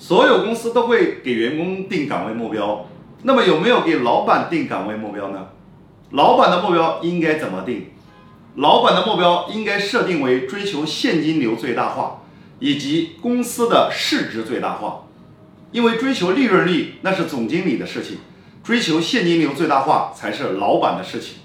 所有公司都会给员工定岗位目标。那么有没有给老板定岗位目标呢？老板的目标应该怎么定？老板的目标应该设定为追求现金流最大化以及公司的市值最大化。因为追求利润率那是总经理的事情追求现金流最大化才是老板的事情。